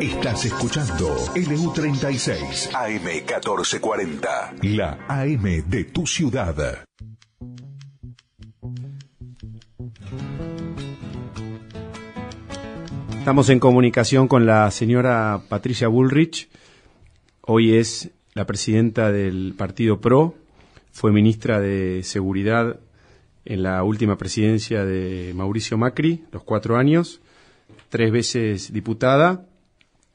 Estás escuchando LU36 AM1440, la AM de tu ciudad. Estamos en comunicación con la señora Patricia Bullrich. Hoy es la presidenta del Partido PRO, fue ministra de Seguridad en la última presidencia de Mauricio Macri, los cuatro años, tres veces diputada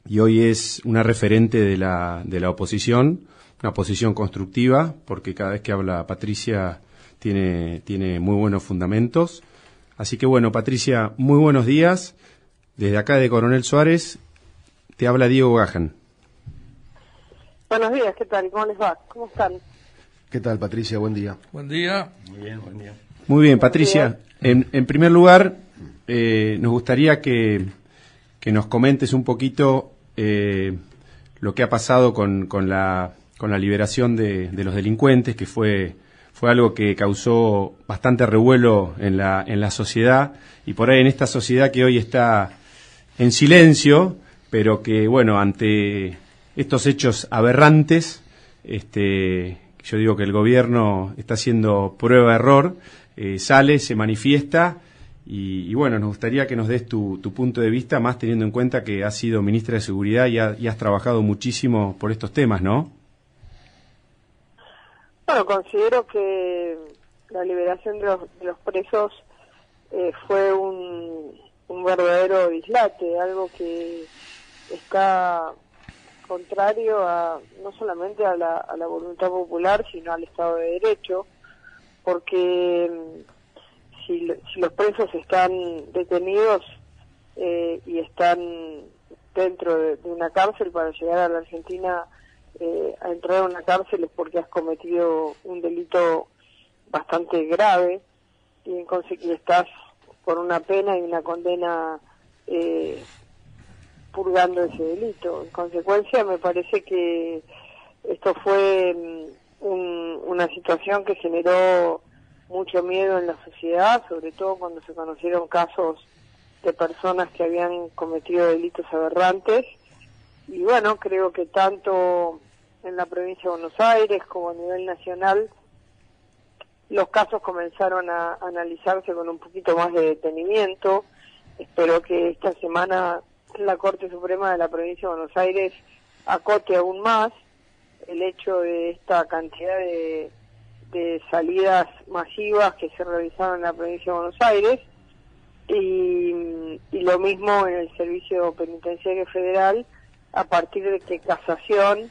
y hoy es una referente de la, de la oposición, una oposición constructiva, porque cada vez que habla Patricia tiene, tiene muy buenos fundamentos. Así que bueno, Patricia, muy buenos días. Desde acá de Coronel Suárez te habla Diego Gajan. Buenos días, ¿qué tal? ¿Cómo les va? ¿Cómo están? ¿Qué tal, Patricia? Buen día. Buen día. Muy bien, buen día. Muy bien, Patricia. En, en primer lugar, eh, nos gustaría que, que, nos comentes un poquito eh, lo que ha pasado con, con, la, con la liberación de, de, los delincuentes, que fue, fue algo que causó bastante revuelo en la, en la sociedad y por ahí en esta sociedad que hoy está en silencio, pero que, bueno, ante estos hechos aberrantes, este, yo digo que el gobierno está haciendo prueba-error, eh, sale, se manifiesta y, y, bueno, nos gustaría que nos des tu, punto de vista, más teniendo en cuenta que has sido ministra de Seguridad y, ha, y has trabajado muchísimo por estos temas, ¿no? Bueno, considero que la liberación de los, de los presos eh, fue un, un verdadero dislate, algo que está contrario a no solamente a la, a la voluntad popular, sino al Estado de Derecho, porque si, si los presos están detenidos eh, y están dentro de, una cárcel para llegar a la Argentina eh, a entrar a una cárcel es porque has cometido un delito bastante grave y, en y estás por una pena y una condena eh, purgando ese delito. En consecuencia, me parece que esto fue un, una situación que generó mucho miedo en la sociedad, sobre todo cuando se conocieron casos de personas que habían cometido delitos aberrantes. Y bueno, creo que tanto en la provincia de Buenos Aires como a nivel nacional los casos comenzaron a analizarse con un poquito más de detenimiento. Espero que esta semana la Corte Suprema de la provincia de Buenos Aires acote aún más el hecho de esta cantidad de, de salidas masivas que se realizaron en la provincia de Buenos Aires y, lo mismo en el Servicio Penitenciario Federal a partir de que Casación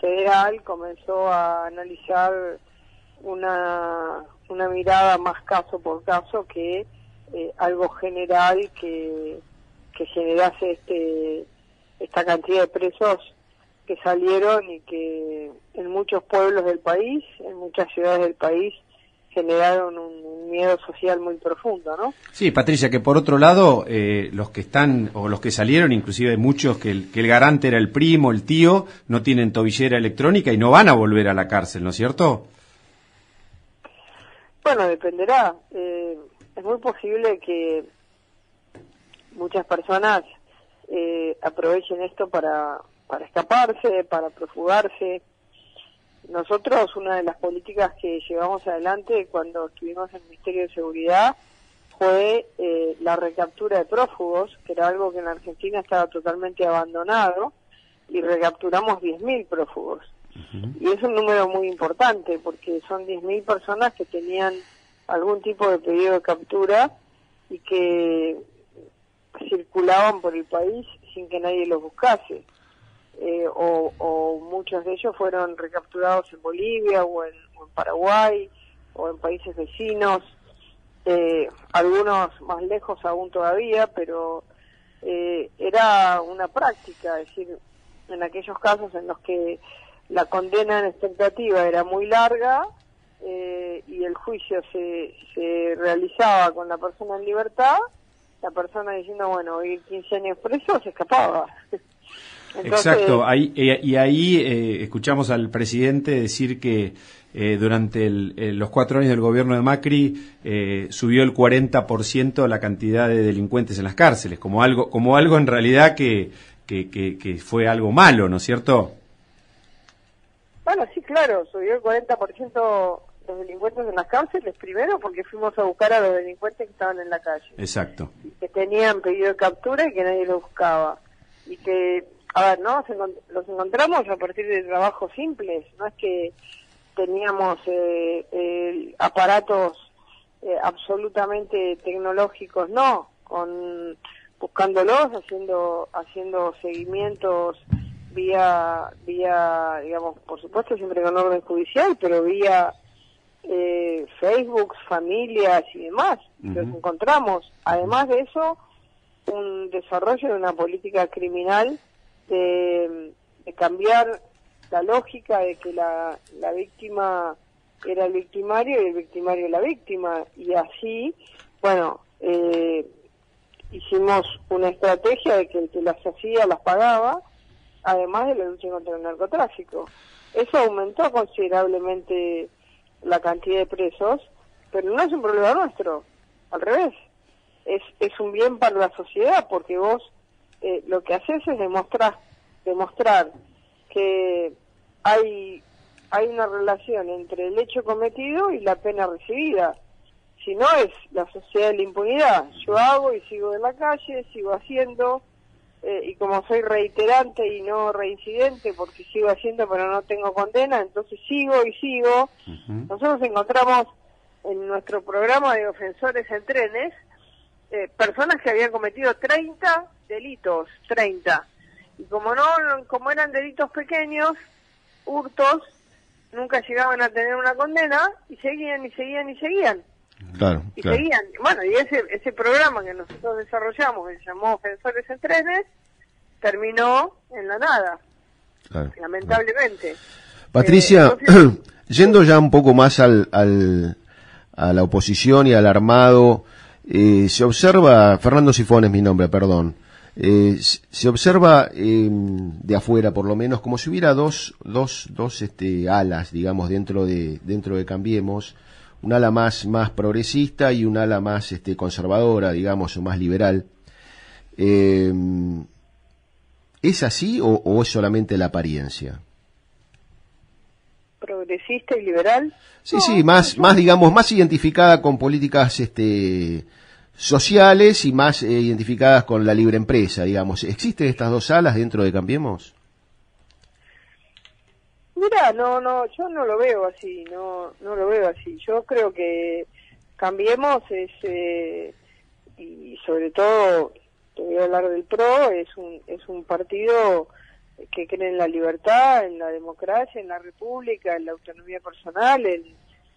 Federal comenzó a analizar una, una mirada más caso por caso que eh, algo general que, que generase este, esta cantidad de presos que salieron y que en muchos pueblos del país, en muchas ciudades del país, generaron un miedo social muy profundo, ¿no? Sí, Patricia, que por otro lado, eh, los que están, o los que salieron, inclusive muchos que el, que el garante era el primo, el tío, no tienen tobillera electrónica y no van a volver a la cárcel, ¿no es cierto? Bueno, dependerá. Eh, es muy posible que muchas personas eh, aprovechen esto para, para escaparse, para profugarse. Nosotros, una de las políticas que llevamos adelante cuando estuvimos en el Ministerio de Seguridad fue eh, la recaptura de prófugos, que era algo que en Argentina estaba totalmente abandonado, y recapturamos 10.000 prófugos. Uh -huh. Y es un número muy importante porque son 10.000 personas que tenían algún tipo de pedido de captura y que circulaban por el país sin que nadie los buscase. Eh, o, muchos de ellos fueron recapturados en Bolivia o en, o en Paraguay o en países vecinos, eh, algunos más lejos aún todavía, pero eh, era una práctica, es decir, en aquellos casos en los que la condena en expectativa era muy larga eh, y el juicio se, se realizaba con la persona en libertad, la persona diciendo, bueno, ir 15 años preso, se escapaba. Entonces, Exacto, ahí, eh, y ahí eh, escuchamos al presidente decir que eh, durante el, eh, los cuatro años del gobierno de Macri eh, subió el 40% la cantidad de delincuentes en las cárceles, como algo, como algo en realidad que, que, que, fue algo malo, ¿no es cierto? Bueno, sí, claro, subió el 40% los delincuentes en las cárceles, primero porque fuimos a buscar a los delincuentes que estaban en la calle. Exacto. que tenían pedido de captura y que nadie lo buscaba. Y que, a ver, ¿no? Los encontramos a partir de trabajos simples, no es que teníamos eh, aparatos eh, absolutamente tecnológicos, no, con buscándolos, haciendo haciendo seguimientos vía vía digamos por supuesto siempre con orden judicial pero vía eh, Facebook, familias y demás. Los encontramos. Además de eso, un desarrollo de una política criminal de, cambiar la lógica de que la, la víctima era el victimario y el victimario la víctima. Y así, bueno, eh, hicimos una estrategia de que el que las hacía las pagaba, además de la lucha contra el narcotráfico. Eso aumentó considerablemente la cantidad de presos, pero no es un problema nuestro, al revés, es, es un bien para la sociedad porque vos eh, lo que haces es demostrar, demostrar que hay, hay una relación entre el hecho cometido y la pena recibida. Si no es la sociedad de la impunidad, yo hago y sigo en la calle, sigo haciendo, eh, y como soy reiterante y no reincidente porque sigo haciendo pero no tengo condena, entonces sigo y sigo. Nosotros encontramos en nuestro programa de ofensores en trenes eh, personas que habían cometido 30 delitos, 30. Y como no, como eran delitos pequeños, hurtos, nunca llegaban a tener una condena y seguían y seguían y seguían. Claro, y seguían. Bueno, y ese, ese programa que nosotros desarrollamos, que se llamó Ofensores en Trenes, terminó en la nada, lamentablemente. Patricia, eh, yendo ya un poco más al, al, a la oposición y al armado, eh, se observa, Fernando Sifón es mi nombre, perdón, eh, se observa em, de afuera por lo menos como si hubiera dos, dos, dos este, alas, digamos, dentro de, dentro de Cambiemos, un ala más, más progresista y un ala más este, conservadora, digamos, o más liberal. Eh, ¿Es así o, es solamente la apariencia? progresista y liberal. Sí, sí, más, más digamos, más identificada con políticas este, sociales y más eh, identificadas con la libre empresa, digamos. ¿Existen estas dos alas dentro de Cambiemos? Mira, no, no, yo no lo veo así, no, no lo veo así. Yo creo que Cambiemos es, eh, y sobre todo, te voy a hablar del PRO, es un, es un partido que cree en la libertad, en la democracia, en la república, en la autonomía personal, en,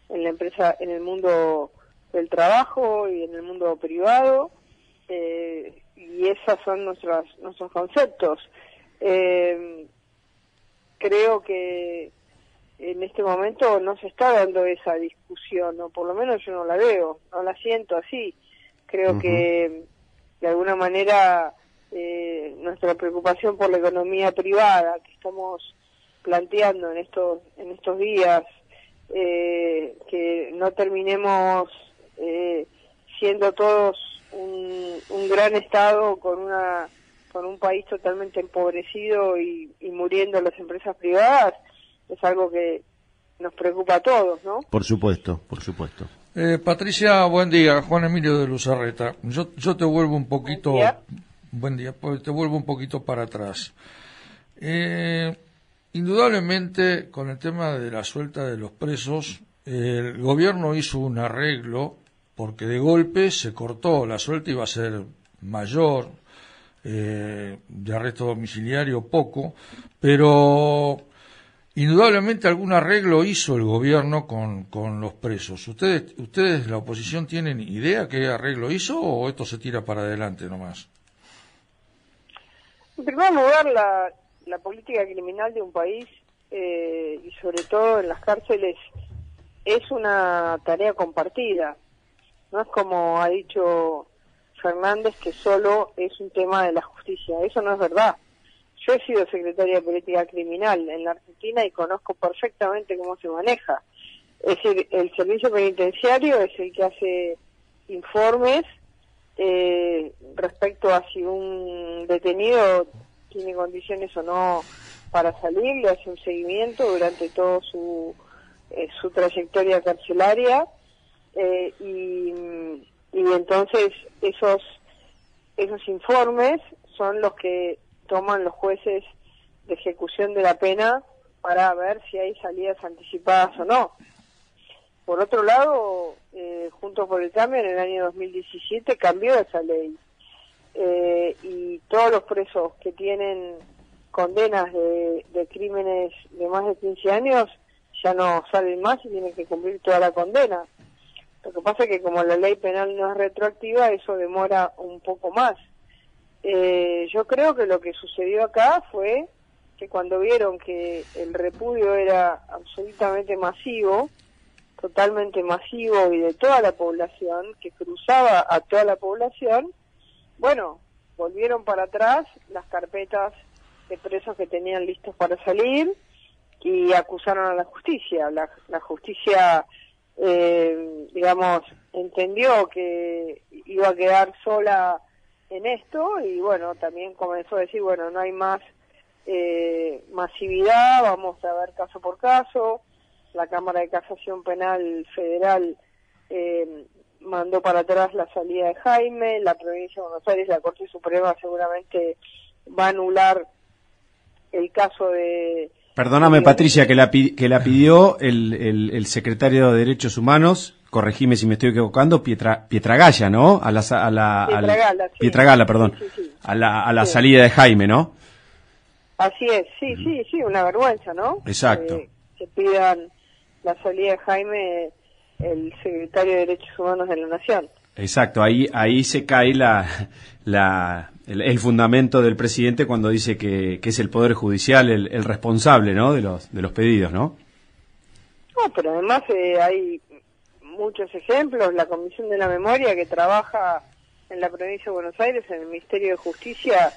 en la empresa, en el mundo del trabajo y en el mundo privado, eh, y esos son nuestros, nuestros conceptos. Eh, creo que en este momento no se está dando esa discusión, o por lo menos yo no la veo, no la siento así. Creo que de alguna manera eh, nuestra preocupación por la economía privada que estamos planteando en estos en estos días eh, que no terminemos eh, siendo todos un, un gran estado con una con un país totalmente empobrecido y, muriendo las empresas privadas, es algo que nos preocupa a todos, ¿no? Por supuesto, por supuesto. Eh, Patricia, buen día. Juan Emilio de Luzarreta. Yo, yo te vuelvo un poquito. Buen día. Pues te vuelvo un poquito para atrás. Eh, indudablemente, con el tema de la suelta de los presos, el gobierno hizo un arreglo porque de golpe se cortó, la suelta iba a ser mayor, eh, de arresto domiciliario poco, pero indudablemente algún arreglo hizo el gobierno con, con los presos. ¿Ustedes, ¿Ustedes, la oposición, tienen idea qué arreglo hizo o esto se tira para adelante nomás? En primer lugar, la, la política criminal de un país eh, y sobre todo en las cárceles es una tarea compartida. No es como ha dicho Fernández que solo es un tema de la justicia. Eso no es verdad. Yo he sido secretaria de Política Criminal en la Argentina y conozco perfectamente cómo se maneja. Es decir, el servicio penitenciario es el que hace informes eh, respecto a si un detenido tiene condiciones o no para salir, le hace un seguimiento durante todo su, eh, su trayectoria carcelaria eh, y, entonces esos, esos informes son los que toman los jueces de ejecución de la pena para ver si hay salidas anticipadas o no. Por otro lado, eh, Juntos por el Cambio en el año 2017 cambió esa ley eh, y todos los presos que tienen condenas de, de, crímenes de más de 15 años ya no salen más y tienen que cumplir toda la condena. Lo que pasa es que como la ley penal no es retroactiva, eso demora un poco más. Eh, yo creo que lo que sucedió acá fue que cuando vieron que el repudio era absolutamente masivo, totalmente masivo y de toda la población, que cruzaba a toda la población, bueno, volvieron para atrás las carpetas de presos que tenían listos para salir y acusaron a la justicia. La, la justicia, eh, digamos, entendió que iba a quedar sola en esto y bueno, también comenzó a decir, bueno, no hay más eh, masividad, vamos a ver caso por caso. La Cámara de Casación Penal Federal eh, mandó para atrás la salida de Jaime, la provincia de Buenos Aires, la Corte Suprema seguramente va a anular el caso de... Perdóname, Patricia, que la, que la pidió el, el secretario de Derechos Humanos corregime si me estoy equivocando, Pietra, Pietragalla, ¿no? A la, a la, Pietragala, sí. Pietragala, perdón. A la, a la salida de Jaime, ¿no? Así es, sí, sí, sí, una vergüenza, ¿no? Exacto. que pidan la salida de Jaime, el secretario de Derechos Humanos de la Nación. Exacto, ahí, ahí se cae la, la, el, fundamento del presidente cuando dice que, que es el Poder Judicial el, el, responsable, ¿no? De los, de los pedidos, ¿no? No, pero además eh, hay muchos ejemplos. La Comisión de la Memoria que trabaja en la provincia de Buenos Aires, en el Ministerio de Justicia,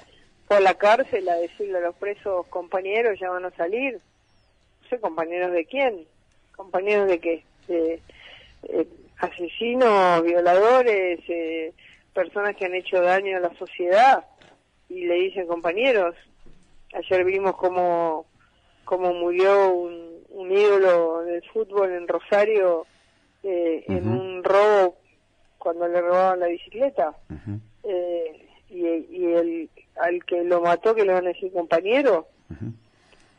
fue a la cárcel a decirle a los presos, compañeros, ya van a salir. No sé, compañeros de quién, compañeros de qué, de, eh, asesinos, violadores, eh, personas que han hecho daño a la sociedad. Y le dicen, compañeros, ayer vimos cómo, cómo murió un, un ídolo del fútbol en Rosario eh, en un robo cuando le robaban la bicicleta. eh, y, y el, al que lo mató, que le van a decir compañero.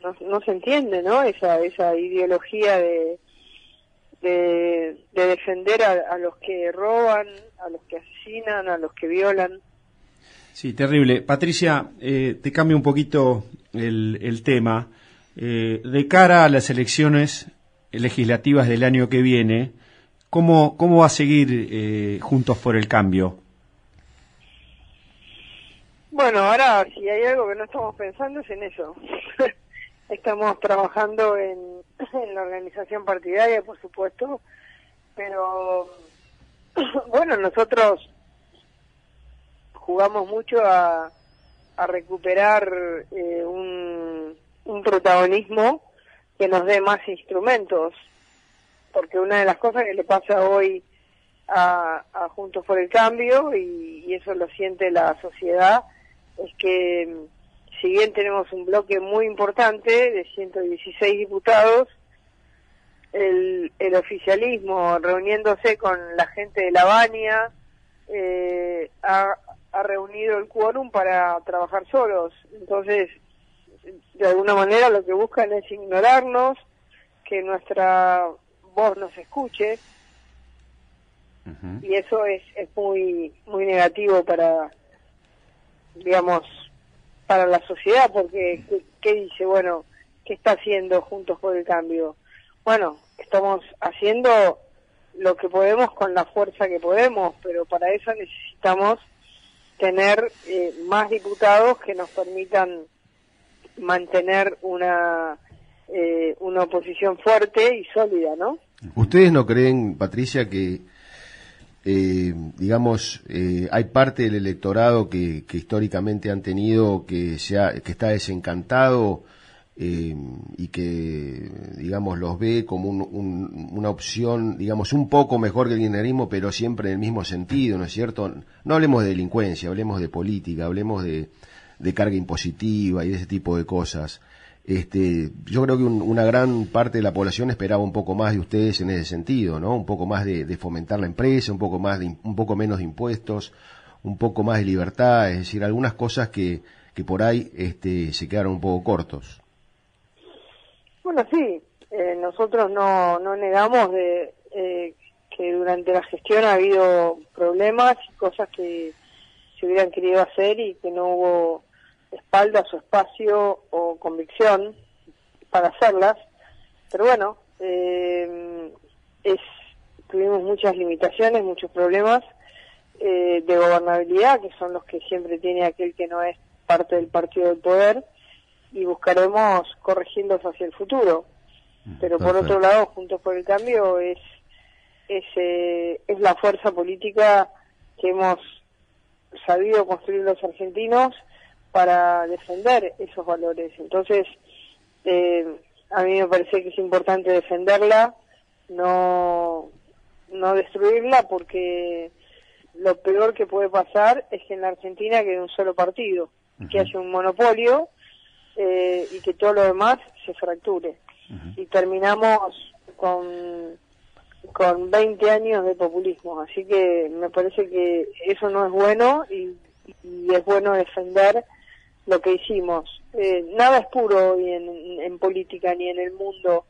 no, no se entiende, ¿no? Esa, esa ideología de, de, de defender a, a, los que roban, a los que asesinan, a los que violan. Sí, terrible. Patricia, eh, te cambio un poquito el, el tema. Eh, de cara a las elecciones legislativas del año que viene, ¿Cómo, cómo va a seguir eh, Juntos por el Cambio? Bueno, ahora si hay algo que no estamos pensando es en eso. estamos trabajando en, en, la organización partidaria, por supuesto, pero bueno, nosotros jugamos mucho a, a recuperar eh, un, un protagonismo que nos dé más instrumentos porque una de las cosas que le pasa hoy a, a Juntos por el Cambio, y, y, eso lo siente la sociedad, es que si bien tenemos un bloque muy importante de 116 diputados, el, el oficialismo reuniéndose con la gente de La Baña eh, ha, ha reunido el quórum para trabajar solos. Entonces, de alguna manera lo que buscan es ignorarnos, que nuestra vos nos escuches y eso es, es muy muy negativo para digamos para la sociedad porque ¿qué, dice bueno qué está haciendo juntos por el cambio bueno estamos haciendo lo que podemos con la fuerza que podemos pero para eso necesitamos tener eh, más diputados que nos permitan mantener una eh, una oposición fuerte y sólida, ¿no? ¿Ustedes no creen, Patricia, que, eh, digamos, eh, hay parte del electorado que, históricamente han tenido que, sea, que está desencantado eh, y que, digamos, los ve como un, un, una opción, digamos, un poco mejor que el kirchnerismo, pero siempre en el mismo sentido, ¿no es cierto? No hablemos de delincuencia, hablemos de política, hablemos de, de carga impositiva y ese tipo de cosas. Este, yo creo que una gran parte de la población esperaba un poco más de ustedes en ese sentido, ¿no? Un poco más de, fomentar la empresa, un poco más de, un poco menos de impuestos, un poco más de libertad, es decir, algunas cosas que, que por ahí este, se quedaron un poco cortos. Bueno, sí, eh, nosotros no, no negamos de, eh, que durante la gestión ha habido problemas y cosas que se hubieran querido hacer y que no hubo espaldas o espacio o convicción para hacerlas. Pero bueno, eh, es, tuvimos muchas limitaciones, muchos problemas eh, de gobernabilidad, que son los que siempre tiene aquel que no es parte del partido del poder, y buscaremos corregirlos hacia el futuro. Pero por otro lado, Juntos por el Cambio es, es, eh, es la fuerza política que hemos sabido construir los argentinos para defender esos valores. Entonces, eh, a mí me parece que es importante defenderla, no, no destruirla, porque lo peor que puede pasar es que en la Argentina quede un solo partido, que haya un monopolio eh, y que todo lo demás se fracture. Y terminamos con, con 20 años de populismo. Así que me parece que eso no es bueno y, y es bueno defender lo que hicimos. Eh, nada es puro hoy en, política ni en el mundo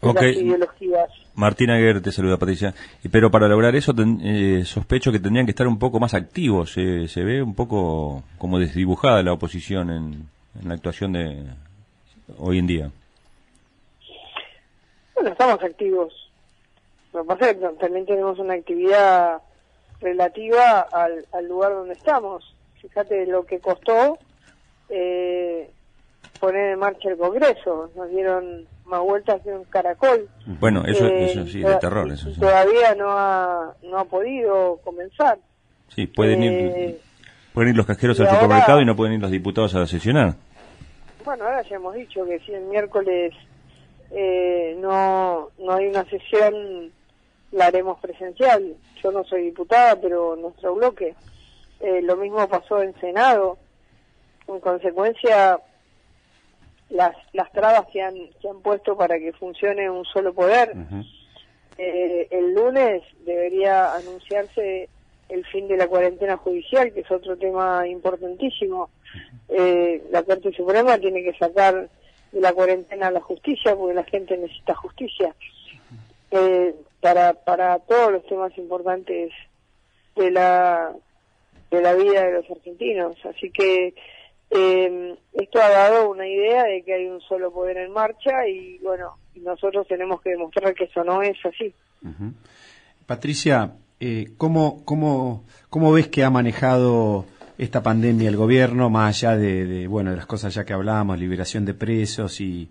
de las ideologías. Martina Aguirre te saluda, Patricia. Pero para lograr eso, eh, sospecho que tendrían que estar un poco más activos. se ve un poco como desdibujada la oposición en, la actuación de hoy en día. Bueno, estamos activos. Lo que pasa es que también tenemos una actividad relativa al, al lugar donde estamos. Fíjate lo que costó eh, poner en marcha el Congreso. Nos dieron más vueltas que un caracol. Bueno, eso, eh, eso sí, de terror. Eso Todavía no ha, no ha podido comenzar. Sí, pueden ir, eh, pueden ir los casqueros al supermercado y no pueden ir los diputados a sesionar. Bueno, ahora ya hemos dicho que si el miércoles eh, no, no hay una sesión, la haremos presencial. Yo no soy diputada, pero nuestro bloque. lo mismo pasó en Senado en consecuencia las, las trabas que han, que han puesto para que funcione un solo poder. Eh, el lunes debería anunciarse el fin de la cuarentena judicial, que es otro tema importantísimo. Eh, la Corte Suprema tiene que sacar de la cuarentena la justicia, porque la gente necesita justicia. Eh, para, para todos los temas importantes de la, de la vida de los argentinos. Así que eh, esto ha dado una idea de que hay un solo poder en marcha y bueno, nosotros tenemos que demostrar que eso no es así. Patricia, eh, ¿cómo, cómo, ¿cómo ves que ha manejado esta pandemia el gobierno, más allá de, bueno, de las cosas ya que hablábamos, liberación de presos y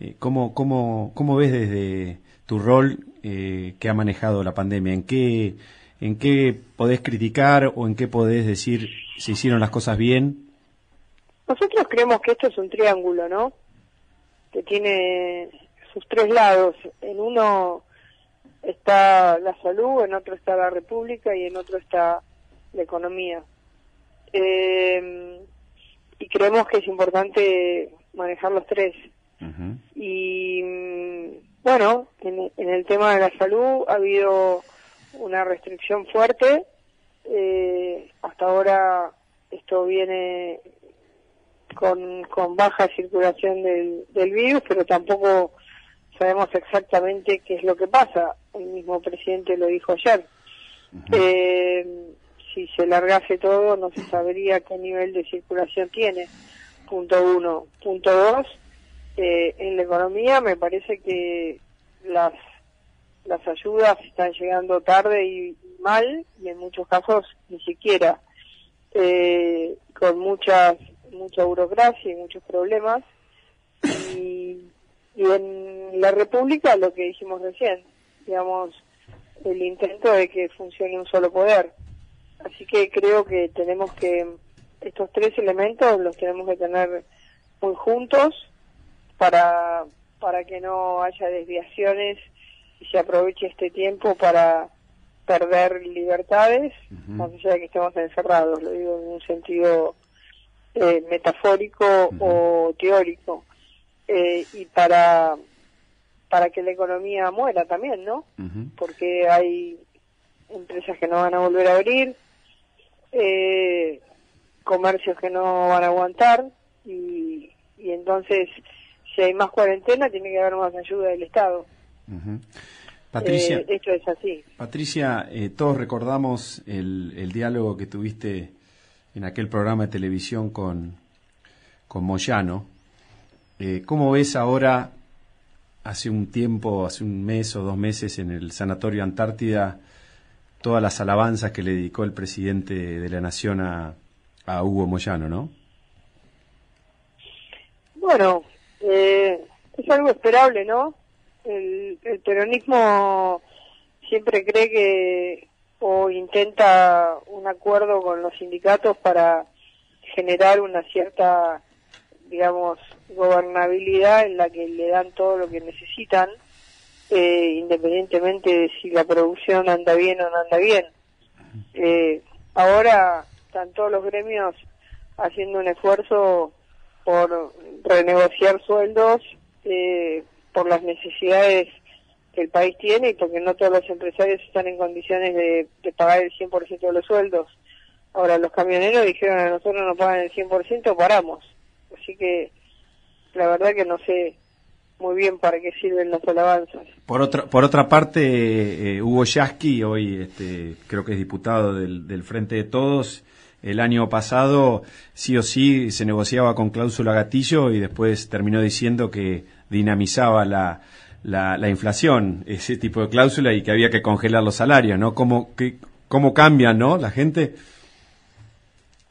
eh, ¿cómo, cómo, cómo ves desde tu rol eh, que ha manejado la pandemia? ¿En qué, ¿En qué podés criticar o en qué podés decir se hicieron las cosas bien nosotros creemos que esto es un triángulo, ¿no? Que tiene sus tres lados. En uno está la salud, en otro está la república y en otro está la economía. Eh, y creemos que es importante manejar los tres. Y bueno, en, el tema de la salud ha habido una restricción fuerte. Eh, hasta ahora esto viene con, con baja circulación del, del virus, pero tampoco sabemos exactamente qué es lo que pasa. El mismo presidente lo dijo ayer. eh, si se largase todo, no se sabría qué nivel de circulación tiene. Punto uno. Punto dos, eh, en la economía me parece que las, las ayudas están llegando tarde y mal, y en muchos casos ni siquiera. Eh, con muchas mucha burocracia y muchos problemas. Y, en la República lo que dijimos recién, digamos, el intento de que funcione un solo poder. Así que creo que tenemos que, estos tres elementos los tenemos que tener muy juntos para, para que no haya desviaciones y se aproveche este tiempo para perder libertades, más allá de que estemos encerrados, lo digo en un sentido eh, metafórico o teórico. Eh, y para, para que la economía muera también, ¿no? Porque hay empresas que no van a volver a abrir, eh, comercios que no van a aguantar y, y entonces si hay más cuarentena tiene que haber más ayuda del Estado. Patricia, eh, esto es así. Patricia, eh, todos recordamos el, el, diálogo que tuviste en aquel programa de televisión con, con Moyano. Eh, ¿Cómo ves ahora, hace un tiempo, hace un mes o dos meses en el Sanatorio Antártida, todas las alabanzas que le dedicó el presidente de la Nación a, a Hugo Moyano, ¿no? Bueno, eh, es algo esperable, ¿no? El, el, peronismo siempre cree que o intenta un acuerdo con los sindicatos para generar una cierta, digamos, gobernabilidad en la que le dan todo lo que necesitan, eh, independientemente de si la producción anda bien o no anda bien. Eh, ahora están todos los gremios haciendo un esfuerzo por renegociar sueldos eh, por las necesidades que el país tiene y porque no todos los empresarios están en condiciones de, pagar el 100% de los sueldos. Ahora, los camioneros dijeron a nosotros no pagan el 100%, paramos. Así que la verdad que no sé muy bien para qué sirven las alabanzas. Por otra, por otra parte, eh, Hugo Yasky, hoy este, creo que es diputado del, del Frente de Todos, el año pasado sí o sí se negociaba con cláusula gatillo y después terminó diciendo que dinamizaba la, la, inflación, ese tipo de cláusula y que había que congelar los salarios, ¿no? ¿Cómo, que, cómo cambian, ¿no? La gente.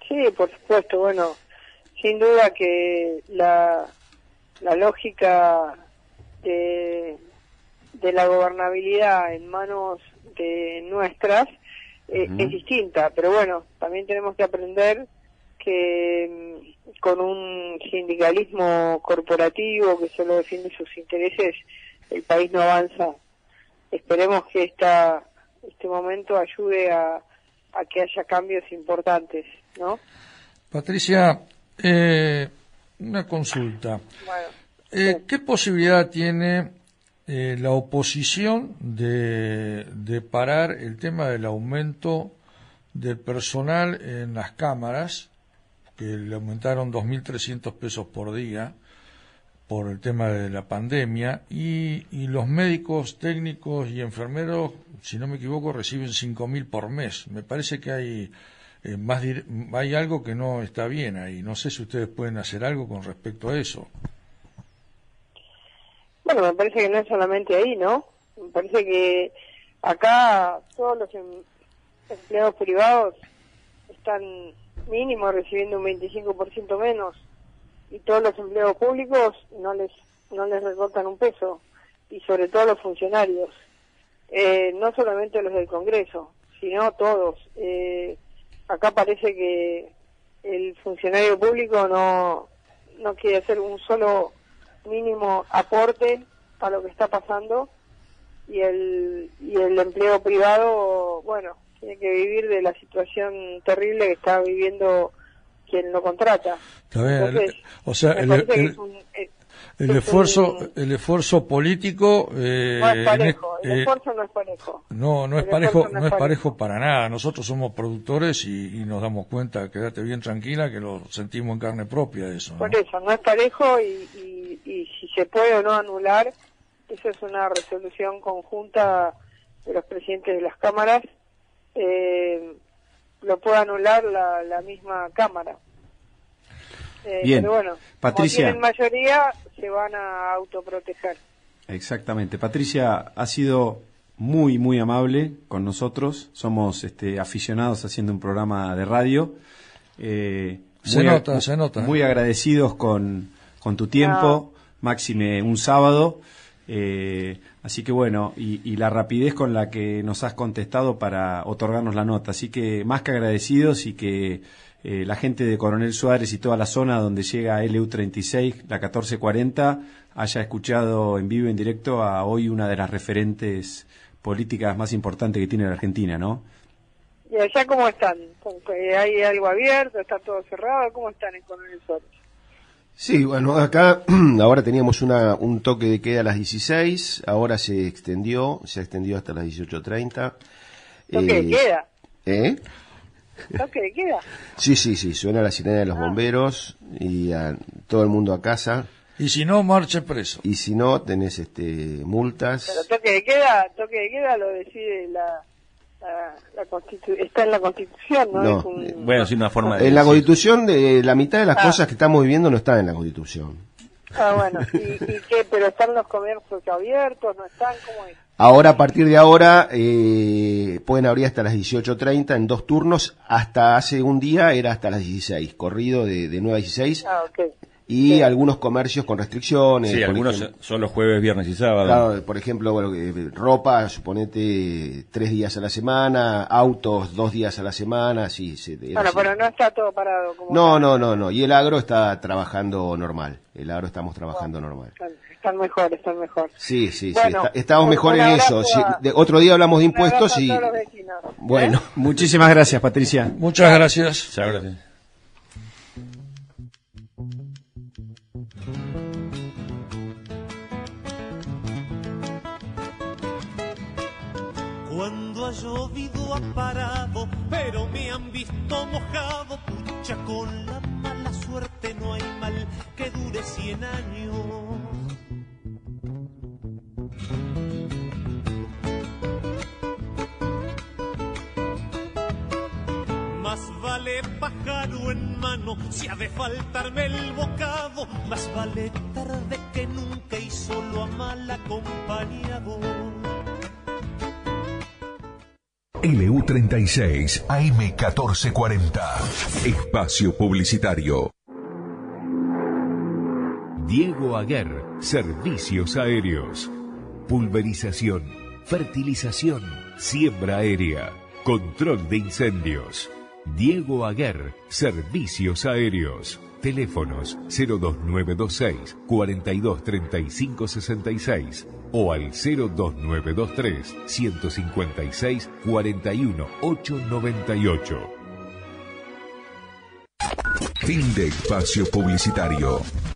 Sí, por supuesto. Bueno, sin duda que la, la lógica de, de la gobernabilidad en manos de nuestras eh, es distinta, pero bueno, también tenemos que aprender que mm, con un sindicalismo corporativo que solo defiende sus intereses, el país no avanza. Esperemos que esta, este momento ayude a, a que haya cambios importantes, ¿no? Patricia, eh, una consulta. eh, ¿Qué posibilidad tiene eh, la oposición de, de, parar el tema del aumento del personal en las cámaras, que le aumentaron 2.300 pesos por día por el tema de la pandemia, y, y los médicos, técnicos y enfermeros, si no me equivoco, reciben 5.000 por mes. Me parece que hay, eh, más hay algo que no está bien ahí. No sé si ustedes pueden hacer algo con respecto a eso. Bueno, me parece que no es solamente ahí, ¿no? Me parece que acá todos los em, empleados privados están mínimo recibiendo un 25% menos y todos los empleados públicos no les no les recortan un peso y sobre todo los funcionarios eh, no solamente los del Congreso sino todos. Eh, acá parece que el funcionario público no no quiere hacer un solo mínimo aporte a lo que está pasando y el, y el empleo privado, bueno, tiene que vivir de la situación terrible que está viviendo quien lo contrata. o sea, el, el, esfuerzo, el esfuerzo político eh, no es parejo, el eh, esfuerzo no es parejo. No, no es parejo, no, es parejo. para nada. Nosotros somos productores y, nos damos cuenta, quédate bien tranquila, que lo sentimos en carne propia eso. Por eso, no es parejo y, y si se puede o no anular, eso es una resolución conjunta de los presidentes de las cámaras, eh, lo puede anular la, la misma cámara. Eh, Bien, pero bueno, Patricia. Como mayoría, se van a autoproteger. Exactamente. Patricia ha sido muy, muy amable con nosotros. Somos este, aficionados haciendo un programa de radio. Eh, se nota, se nota. Muy agradecidos con, con tu tiempo, ah. máxime un sábado. Eh, así que bueno, y, la rapidez con la que nos has contestado para otorgarnos la nota. Así que más que agradecidos y que eh, la gente de Coronel Suárez y toda la zona donde llega LU36, la 1440, haya escuchado en vivo, en directo a hoy una de las referentes políticas más importantes que tiene la Argentina, ¿no? ¿Y allá cómo están? ¿Hay algo abierto? ¿Está todo cerrado? ¿Cómo están en Coronel Suárez? Sí, bueno, acá ahora teníamos una, un toque de queda a las 16, ahora se extendió, se extendió hasta las 18.30. ¿Toque de eh, queda? ¿Eh? ¿Toque de queda? Sí, sí, sí, suena la sirena de los ah. bomberos y a, todo el mundo a casa. Y si no, marche preso. Y si no, tenés este multas. Pero toque de queda, toque de queda lo decide la está en la Constitución, ¿no? Bueno, es una forma de... En la Constitución, de, la mitad de las ah. cosas que estamos viviendo no están en la Constitución. Ah, bueno. ¿Y, qué? ¿Pero están los comercios abiertos? ¿No están? ¿Cómo es? Ahora, a partir de ahora, eh, pueden abrir hasta las 18.30 en dos turnos. Hasta hace un día era hasta las 16, corrido de, de 9 a 16. Ah, ok y algunos comercios con restricciones. Sí, algunos son los jueves, viernes y sábado. Claro, por ejemplo, bueno, ropa, suponete tres días a la semana, autos dos días a la semana, sí. bueno, pero no está todo parado. no, no, no, no. Y el agro está trabajando normal. El agro estamos trabajando normal. Están, mejor, están mejor. Sí, sí, sí. estamos mejor en eso. de, otro día hablamos de impuestos y. Bueno, muchísimas gracias, Patricia. Muchas gracias. Muchas gracias. Llovido ha parado, pero me han visto mojado, pucha con la mala suerte no hay mal que dure cien años. Más vale pájaro en mano si ha de faltarme el bocado. Más vale tarde que nunca LU36 AM1440. Espacio Publicitario. Diego Aguer, Servicios Aéreos. Pulverización, fertilización, siembra aérea, control de incendios. Diego Aguer, Servicios Aéreos. Teléfonos 02926 423566 o al 02923 156 41 898. Fin de espacio publicitario.